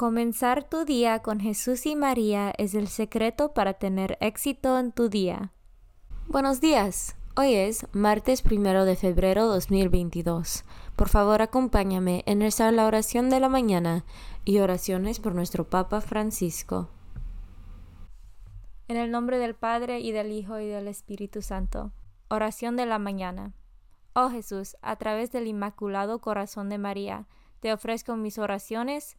Comenzar tu día con Jesús y María es el secreto para tener éxito en tu día. Buenos días. Hoy es martes primero de febrero 2022. Por favor, acompáñame en rezar la oración de la mañana y oraciones por nuestro Papa Francisco. En el nombre del Padre y del Hijo y del Espíritu Santo. Oración de la mañana. Oh Jesús, a través del Inmaculado Corazón de María, te ofrezco mis oraciones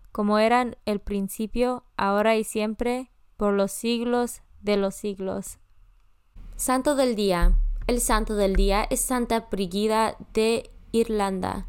como eran el principio, ahora y siempre, por los siglos de los siglos. Santo del Día. El santo del día es Santa Brigida de Irlanda.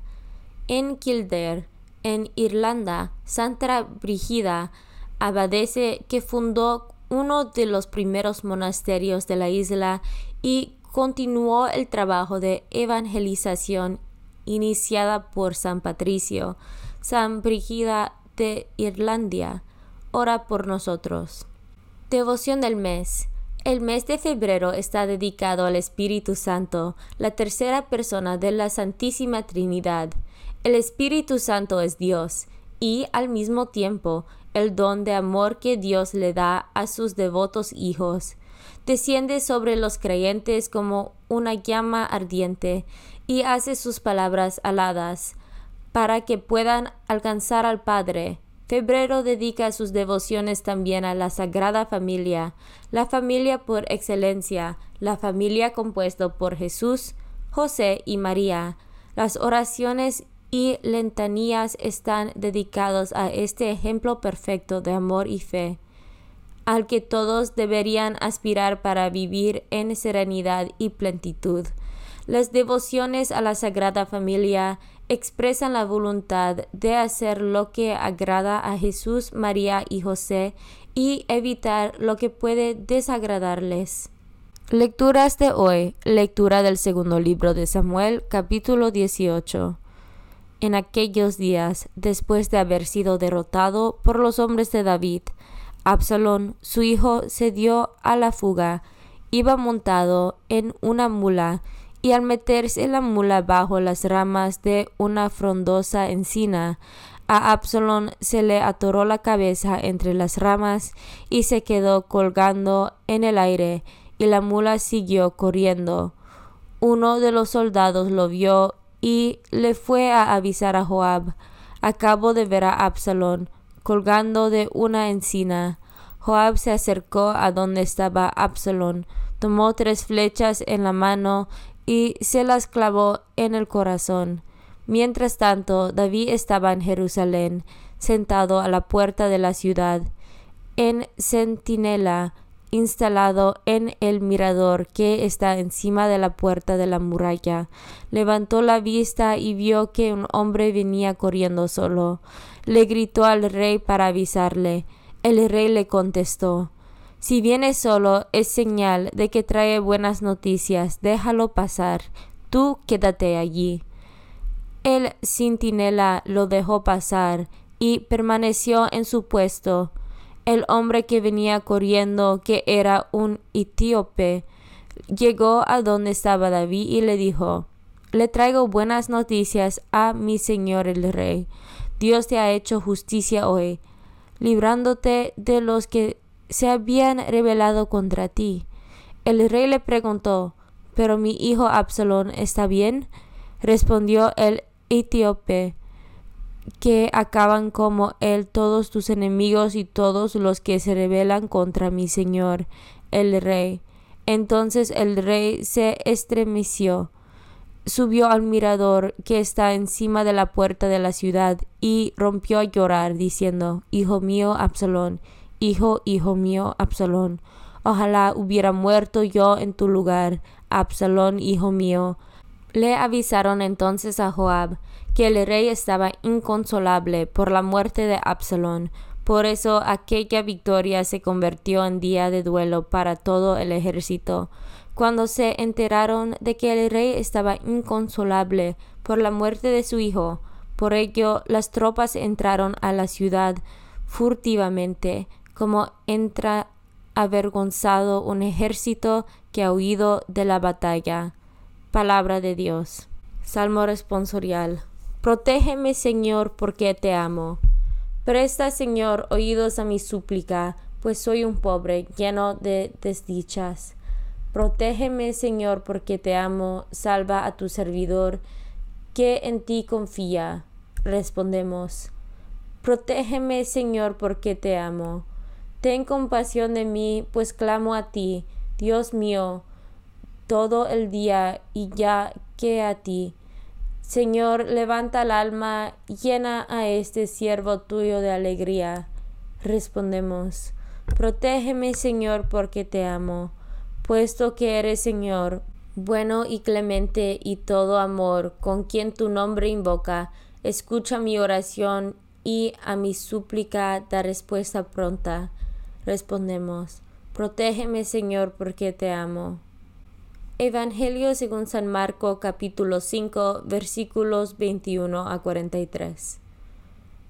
En Kildare, en Irlanda, Santa Brigida, abadese que fundó uno de los primeros monasterios de la isla y continuó el trabajo de evangelización iniciada por San Patricio. San Brigida de Irlandia, ora por nosotros. Devoción del mes. El mes de febrero está dedicado al Espíritu Santo, la tercera persona de la Santísima Trinidad. El Espíritu Santo es Dios y, al mismo tiempo, el don de amor que Dios le da a sus devotos hijos. Desciende sobre los creyentes como una llama ardiente y hace sus palabras aladas para que puedan alcanzar al Padre. Febrero dedica sus devociones también a la Sagrada Familia, la familia por excelencia, la familia compuesta por Jesús, José y María. Las oraciones y lentanías están dedicados a este ejemplo perfecto de amor y fe, al que todos deberían aspirar para vivir en serenidad y plenitud. Las devociones a la Sagrada Familia expresan la voluntad de hacer lo que agrada a Jesús, María y José y evitar lo que puede desagradarles. Lecturas de hoy. Lectura del segundo libro de Samuel, capítulo 18. En aquellos días, después de haber sido derrotado por los hombres de David, Absalón, su hijo, se dio a la fuga. Iba montado en una mula y al meterse la mula bajo las ramas de una frondosa encina, a Absalón se le atoró la cabeza entre las ramas y se quedó colgando en el aire, y la mula siguió corriendo. Uno de los soldados lo vio y le fue a avisar a Joab. Acabo de ver a Absalón colgando de una encina. Joab se acercó a donde estaba Absalón, tomó tres flechas en la mano y se las clavó en el corazón. Mientras tanto, David estaba en Jerusalén, sentado a la puerta de la ciudad, en centinela, instalado en el mirador que está encima de la puerta de la muralla. Levantó la vista y vio que un hombre venía corriendo solo. Le gritó al rey para avisarle. El rey le contestó Si viene solo es señal de que trae buenas noticias, déjalo pasar. Tú quédate allí. El centinela lo dejó pasar y permaneció en su puesto. El hombre que venía corriendo, que era un etíope, llegó a donde estaba David y le dijo Le traigo buenas noticias a mi señor el rey. Dios te ha hecho justicia hoy, librándote de los que se habían rebelado contra ti. El rey le preguntó ¿Pero mi hijo Absalón está bien? Respondió el etíope que acaban como él todos tus enemigos y todos los que se rebelan contra mi señor, el rey. Entonces el rey se estremeció, subió al mirador que está encima de la puerta de la ciudad y rompió a llorar, diciendo, Hijo mío, Absalón, hijo, hijo mío, Absalón, ojalá hubiera muerto yo en tu lugar, Absalón, hijo mío. Le avisaron entonces a Joab, que el rey estaba inconsolable por la muerte de Absalón. Por eso aquella victoria se convirtió en día de duelo para todo el ejército. Cuando se enteraron de que el rey estaba inconsolable por la muerte de su hijo, por ello las tropas entraron a la ciudad furtivamente, como entra avergonzado un ejército que ha huido de la batalla. Palabra de Dios. Salmo responsorial. Protégeme, Señor, porque te amo. Presta, Señor, oídos a mi súplica, pues soy un pobre, lleno de desdichas. Protégeme, Señor, porque te amo. Salva a tu servidor, que en ti confía. Respondemos. Protégeme, Señor, porque te amo. Ten compasión de mí, pues clamo a ti, Dios mío, todo el día y ya que a ti. Señor, levanta el alma, llena a este siervo tuyo de alegría. Respondemos, protégeme, Señor, porque te amo, puesto que eres, Señor, bueno y clemente y todo amor, con quien tu nombre invoca, escucha mi oración y a mi súplica da respuesta pronta. Respondemos, protégeme, Señor, porque te amo. Evangelio según San Marco capítulo 5 versículos 21 a 43.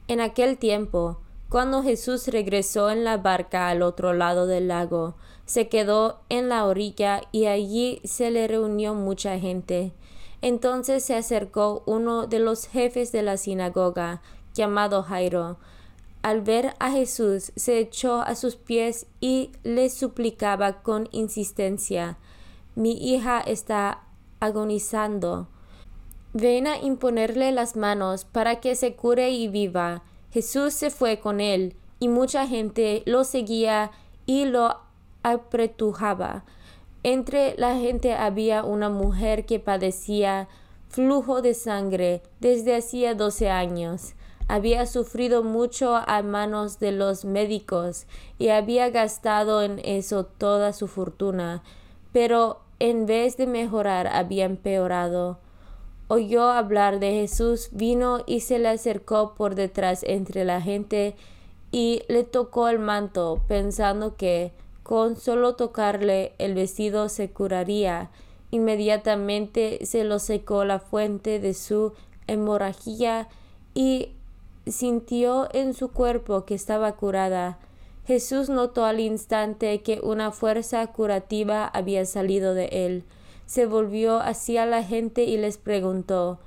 En aquel tiempo, cuando Jesús regresó en la barca al otro lado del lago, se quedó en la orilla y allí se le reunió mucha gente. Entonces se acercó uno de los jefes de la sinagoga, llamado Jairo. Al ver a Jesús, se echó a sus pies y le suplicaba con insistencia mi hija está agonizando. Ven a imponerle las manos para que se cure y viva. Jesús se fue con él, y mucha gente lo seguía y lo apretujaba. Entre la gente había una mujer que padecía flujo de sangre desde hacía doce años. Había sufrido mucho a manos de los médicos y había gastado en eso toda su fortuna pero en vez de mejorar había empeorado. Oyó hablar de Jesús, vino y se le acercó por detrás entre la gente y le tocó el manto, pensando que con solo tocarle el vestido se curaría. Inmediatamente se lo secó la fuente de su hemorragia y sintió en su cuerpo que estaba curada. Jesús notó al instante que una fuerza curativa había salido de él. Se volvió hacia la gente y les preguntó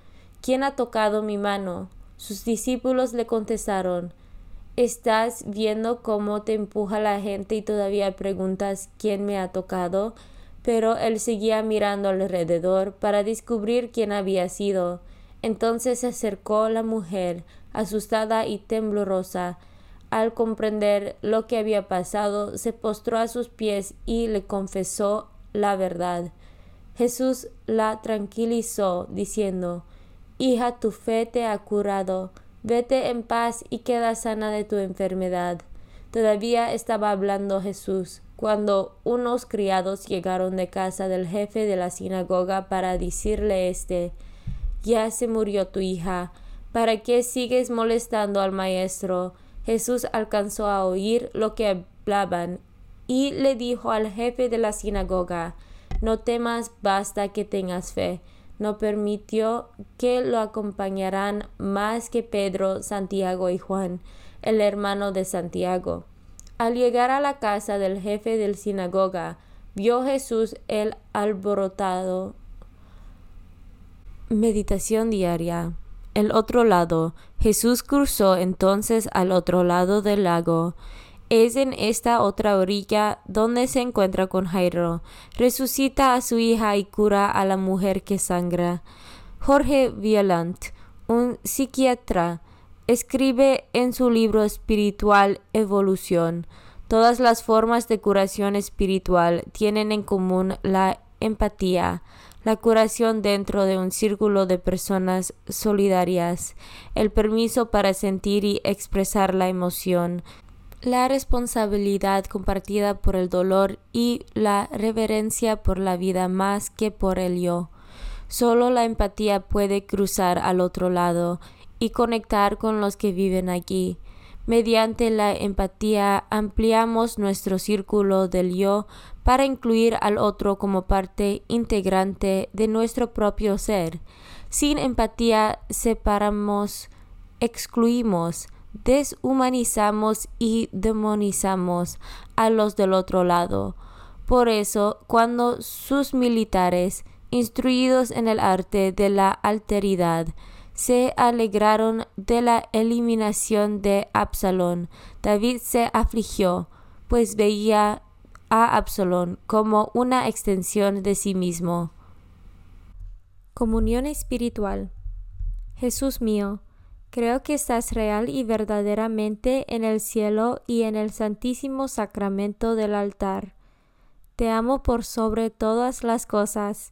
¿Quién ha tocado mi mano? Sus discípulos le contestaron ¿Estás viendo cómo te empuja la gente y todavía preguntas quién me ha tocado? Pero él seguía mirando alrededor para descubrir quién había sido. Entonces se acercó la mujer, asustada y temblorosa, al comprender lo que había pasado, se postró a sus pies y le confesó la verdad. Jesús la tranquilizó, diciendo Hija, tu fe te ha curado, vete en paz y queda sana de tu enfermedad. Todavía estaba hablando Jesús cuando unos criados llegaron de casa del jefe de la sinagoga para decirle este, ya se murió tu hija, ¿para qué sigues molestando al maestro? Jesús alcanzó a oír lo que hablaban y le dijo al jefe de la sinagoga, no temas, basta que tengas fe. No permitió que lo acompañaran más que Pedro, Santiago y Juan, el hermano de Santiago. Al llegar a la casa del jefe del sinagoga, vio Jesús el alborotado. Meditación diaria. El otro lado. Jesús cruzó entonces al otro lado del lago. Es en esta otra orilla donde se encuentra con Jairo. Resucita a su hija y cura a la mujer que sangra. Jorge Violant, un psiquiatra, escribe en su libro espiritual Evolución. Todas las formas de curación espiritual tienen en común la empatía, la curación dentro de un círculo de personas solidarias, el permiso para sentir y expresar la emoción, la responsabilidad compartida por el dolor y la reverencia por la vida más que por el yo. Solo la empatía puede cruzar al otro lado y conectar con los que viven aquí. Mediante la empatía ampliamos nuestro círculo del yo para incluir al otro como parte integrante de nuestro propio ser. Sin empatía separamos, excluimos, deshumanizamos y demonizamos a los del otro lado. Por eso, cuando sus militares, instruidos en el arte de la alteridad, se alegraron de la eliminación de Absalón. David se afligió, pues veía a Absalón como una extensión de sí mismo. Comunión espiritual. Jesús mío, creo que estás real y verdaderamente en el cielo y en el santísimo sacramento del altar. Te amo por sobre todas las cosas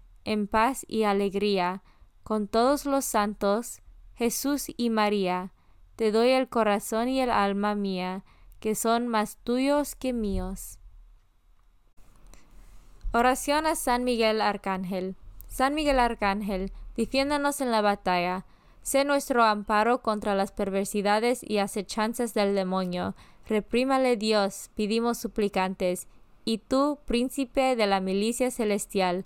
en paz y alegría, con todos los santos, Jesús y María, te doy el corazón y el alma mía, que son más tuyos que míos. Oración a San Miguel Arcángel. San Miguel Arcángel, defiéndanos en la batalla, sé nuestro amparo contra las perversidades y acechanzas del demonio. Reprímale Dios, pedimos suplicantes, y tú, príncipe de la milicia celestial,